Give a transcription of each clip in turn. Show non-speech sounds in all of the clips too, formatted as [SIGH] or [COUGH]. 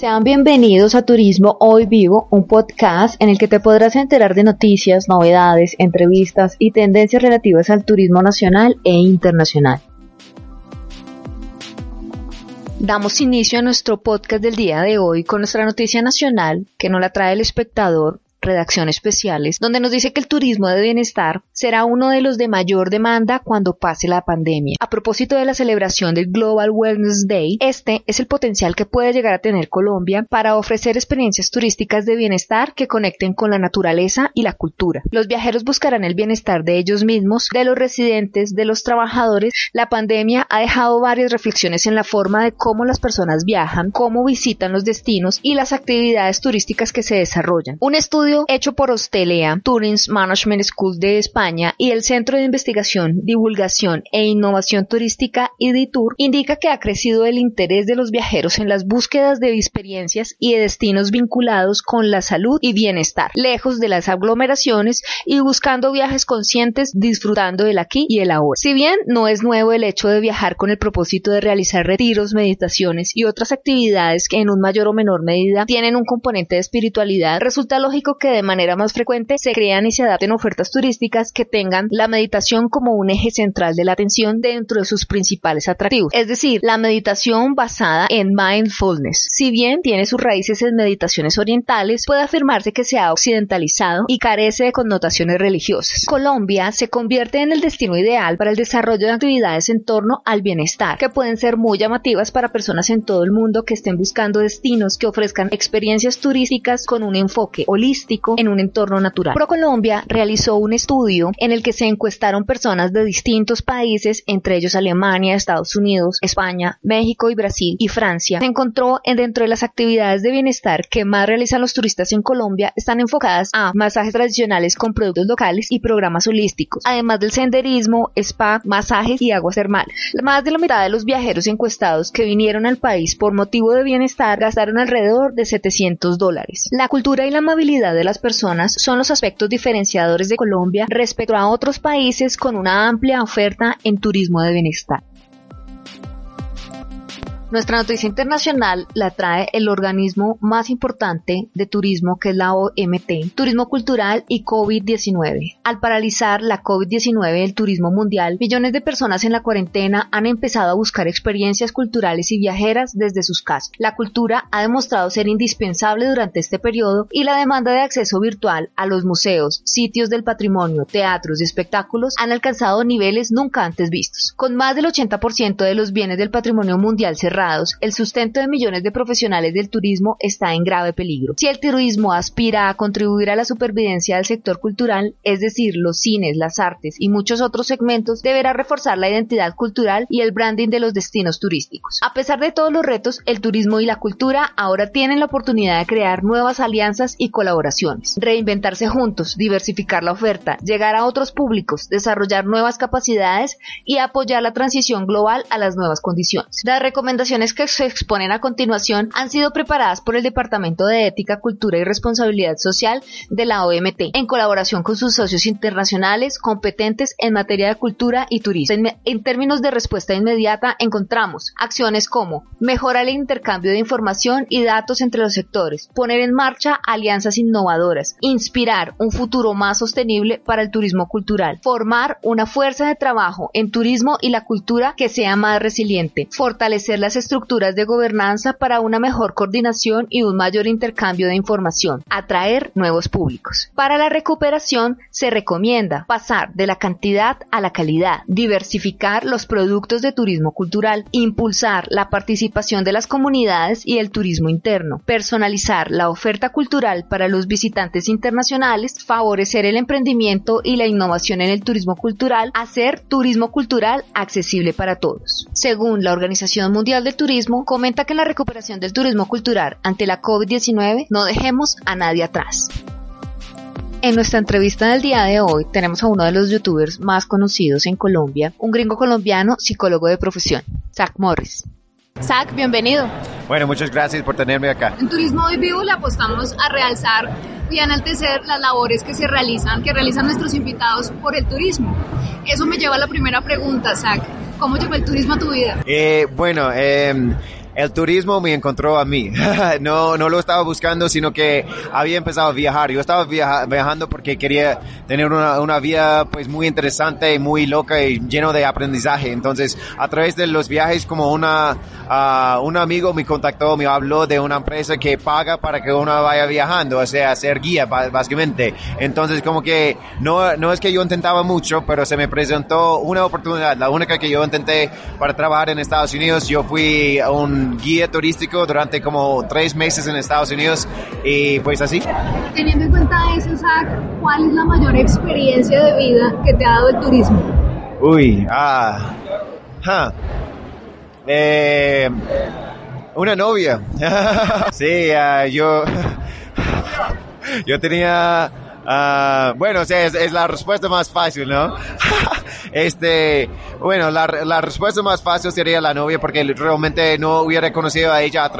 Sean bienvenidos a Turismo Hoy Vivo, un podcast en el que te podrás enterar de noticias, novedades, entrevistas y tendencias relativas al turismo nacional e internacional. Damos inicio a nuestro podcast del día de hoy con nuestra noticia nacional que nos la trae el espectador redacción especiales, donde nos dice que el turismo de bienestar será uno de los de mayor demanda cuando pase la pandemia. A propósito de la celebración del Global Wellness Day, este es el potencial que puede llegar a tener Colombia para ofrecer experiencias turísticas de bienestar que conecten con la naturaleza y la cultura. Los viajeros buscarán el bienestar de ellos mismos, de los residentes, de los trabajadores. La pandemia ha dejado varias reflexiones en la forma de cómo las personas viajan, cómo visitan los destinos y las actividades turísticas que se desarrollan. Un estudio hecho por Hostelea, Tourist Management School de España y el Centro de Investigación, Divulgación e Innovación Turística IDITUR indica que ha crecido el interés de los viajeros en las búsquedas de experiencias y de destinos vinculados con la salud y bienestar, lejos de las aglomeraciones y buscando viajes conscientes, disfrutando del aquí y el ahora. Si bien no es nuevo el hecho de viajar con el propósito de realizar retiros, meditaciones y otras actividades que en un mayor o menor medida tienen un componente de espiritualidad, resulta lógico que de manera más frecuente se crean y se adapten ofertas turísticas que tengan la meditación como un eje central de la atención dentro de sus principales atractivos. Es decir, la meditación basada en mindfulness. Si bien tiene sus raíces en meditaciones orientales, puede afirmarse que se ha occidentalizado y carece de connotaciones religiosas. Colombia se convierte en el destino ideal para el desarrollo de actividades en torno al bienestar, que pueden ser muy llamativas para personas en todo el mundo que estén buscando destinos que ofrezcan experiencias turísticas con un enfoque holístico en un entorno natural. ProColombia realizó un estudio en el que se encuestaron personas de distintos países, entre ellos Alemania, Estados Unidos, España, México y Brasil y Francia. Se encontró en dentro de las actividades de bienestar que más realizan los turistas en Colombia están enfocadas a masajes tradicionales con productos locales y programas holísticos, además del senderismo, spa, masajes y aguas termales. Más de la mitad de los viajeros encuestados que vinieron al país por motivo de bienestar gastaron alrededor de 700 dólares. La cultura y la amabilidad de las personas son los aspectos diferenciadores de Colombia respecto a otros países con una amplia oferta en turismo de bienestar. Nuestra noticia internacional la trae el organismo más importante de turismo que es la OMT, Turismo Cultural y COVID-19. Al paralizar la COVID-19 el turismo mundial, millones de personas en la cuarentena han empezado a buscar experiencias culturales y viajeras desde sus casas. La cultura ha demostrado ser indispensable durante este periodo y la demanda de acceso virtual a los museos, sitios del patrimonio, teatros y espectáculos han alcanzado niveles nunca antes vistos. Con más del 80% de los bienes del patrimonio mundial cerrados, el sustento de millones de profesionales del turismo está en grave peligro. Si el turismo aspira a contribuir a la supervivencia del sector cultural, es decir, los cines, las artes y muchos otros segmentos, deberá reforzar la identidad cultural y el branding de los destinos turísticos. A pesar de todos los retos, el turismo y la cultura ahora tienen la oportunidad de crear nuevas alianzas y colaboraciones, reinventarse juntos, diversificar la oferta, llegar a otros públicos, desarrollar nuevas capacidades y apoyar la transición global a las nuevas condiciones. Las recomendaciones que se exponen a continuación han sido preparadas por el Departamento de Ética, Cultura y Responsabilidad Social de la OMT, en colaboración con sus socios internacionales competentes en materia de cultura y turismo. En, términos de respuesta inmediata, encontramos acciones como mejorar el intercambio de información y datos entre los sectores, poner en marcha alianzas innovadoras, inspirar un futuro más sostenible para el turismo cultural, formar una fuerza de trabajo en turismo y la cultura que sea más resiliente, fortalecer las estructuras de gobernanza para una mejor coordinación y un mayor intercambio de información, atraer nuevos públicos. Para la recuperación se recomienda pasar de la cantidad a la calidad, diversificar los productos de turismo cultural, impulsar la participación de las comunidades y el turismo interno, personalizar la oferta cultural para los visitantes internacionales, favorecer el emprendimiento y la innovación en el turismo cultural, hacer turismo cultural accesible para todos. Según la Organización Mundial de Turismo comenta que en la recuperación del turismo cultural ante la COVID-19 no dejemos a nadie atrás. En nuestra entrevista del día de hoy tenemos a uno de los youtubers más conocidos en Colombia, un gringo colombiano, psicólogo de profesión, Zach Morris. Zach, bienvenido. Bueno, muchas gracias por tenerme acá. En Turismo Hoy Vivo le apostamos a realzar y enaltecer las labores que se realizan, que realizan nuestros invitados por el turismo. Eso me lleva a la primera pregunta, Zach. ¿Cómo llegó el turismo a tu vida? Eh, bueno, em, el turismo me encontró a mí. [LAUGHS] no, no lo estaba buscando, sino que había empezado a viajar. Yo estaba viajando porque quería tener una, una vida pues muy interesante, muy loca y lleno de aprendizaje. Entonces, a través de los viajes, como una, uh, un amigo me contactó, me habló de una empresa que paga para que uno vaya viajando, o sea, ser guía, básicamente. Entonces, como que no, no es que yo intentaba mucho, pero se me presentó una oportunidad, la única que yo intenté para trabajar en Estados Unidos. Yo fui un guía turístico durante como tres meses en Estados Unidos y pues así. Teniendo en cuenta eso, Zach, ¿cuál es la mayor experiencia de vida que te ha dado el turismo? Uy, ah, eh, una novia. [LAUGHS] sí, uh, yo, [LAUGHS] yo tenía, uh, bueno, es, es, la respuesta más fácil, ¿no? [LAUGHS] este, bueno, la, la, respuesta más fácil sería la novia porque realmente no hubiera conocido a ella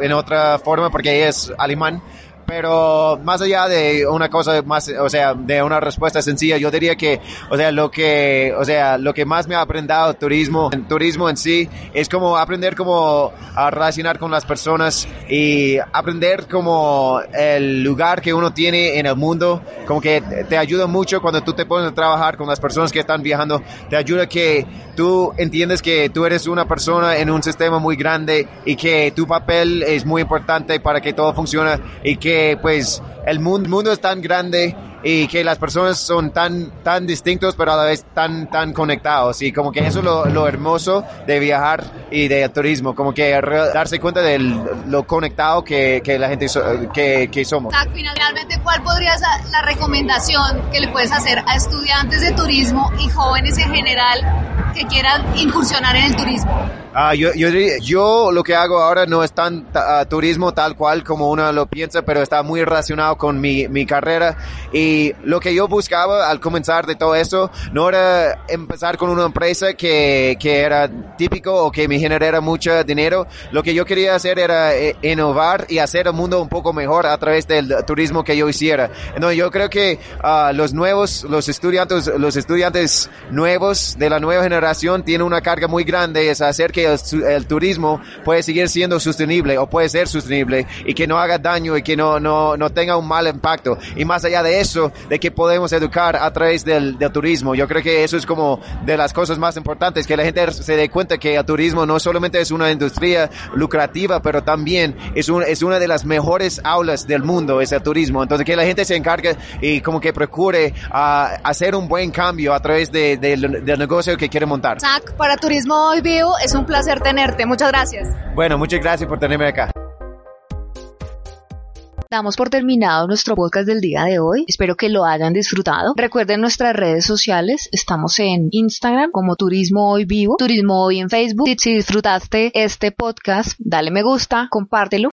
en otra forma porque ella es alemán pero más allá de una cosa más, o sea, de una respuesta sencilla, yo diría que, o sea, lo que, o sea, lo que más me ha aprendido turismo, en turismo en sí, es como aprender como a relacionar con las personas y aprender como el lugar que uno tiene en el mundo, como que te ayuda mucho cuando tú te pones a trabajar con las personas que están viajando, te ayuda que tú entiendes que tú eres una persona en un sistema muy grande y que tu papel es muy importante para que todo funcione y que pues el mundo, mundo es tan grande y que las personas son tan, tan distintos, pero a la vez tan, tan conectados. Y como que eso es lo, lo hermoso de viajar y de turismo, como que darse cuenta de lo conectado que, que la gente que, que, somos. Finalmente, ¿cuál podría ser la recomendación que le puedes hacer a estudiantes de turismo y jóvenes en general que quieran incursionar en el turismo? Ah, yo, yo, yo, lo que hago ahora no es tan uh, turismo tal cual como uno lo piensa, pero está muy relacionado con mi, mi carrera. Y lo que yo buscaba al comenzar de todo eso no era empezar con una empresa que, que era típico o que me generara mucho dinero. Lo que yo quería hacer era eh, innovar y hacer el mundo un poco mejor a través del turismo que yo hiciera. No, yo creo que uh, los nuevos, los estudiantes, los estudiantes nuevos de la nueva generación tienen una carga muy grande, es hacer que el, turismo puede seguir siendo sostenible o puede ser sostenible y que no haga daño y que no, no, no tenga un mal impacto. Y más allá de eso, de que podemos educar a través del, del, turismo. Yo creo que eso es como de las cosas más importantes, que la gente se dé cuenta que el turismo no solamente es una industria lucrativa, pero también es, un, es una de las mejores aulas del mundo, es el turismo. Entonces que la gente se encargue y como que procure a hacer un buen cambio a través de, del negocio que quiere montar. Zach, para Turismo Hoy Vivo es un placer tenerte. Muchas gracias. Bueno, muchas gracias por tenerme acá. Damos por terminado nuestro podcast del día de hoy. Espero que lo hayan disfrutado. Recuerden nuestras redes sociales. Estamos en Instagram como Turismo Hoy Vivo, Turismo Hoy en Facebook. Si disfrutaste este podcast, dale me gusta, compártelo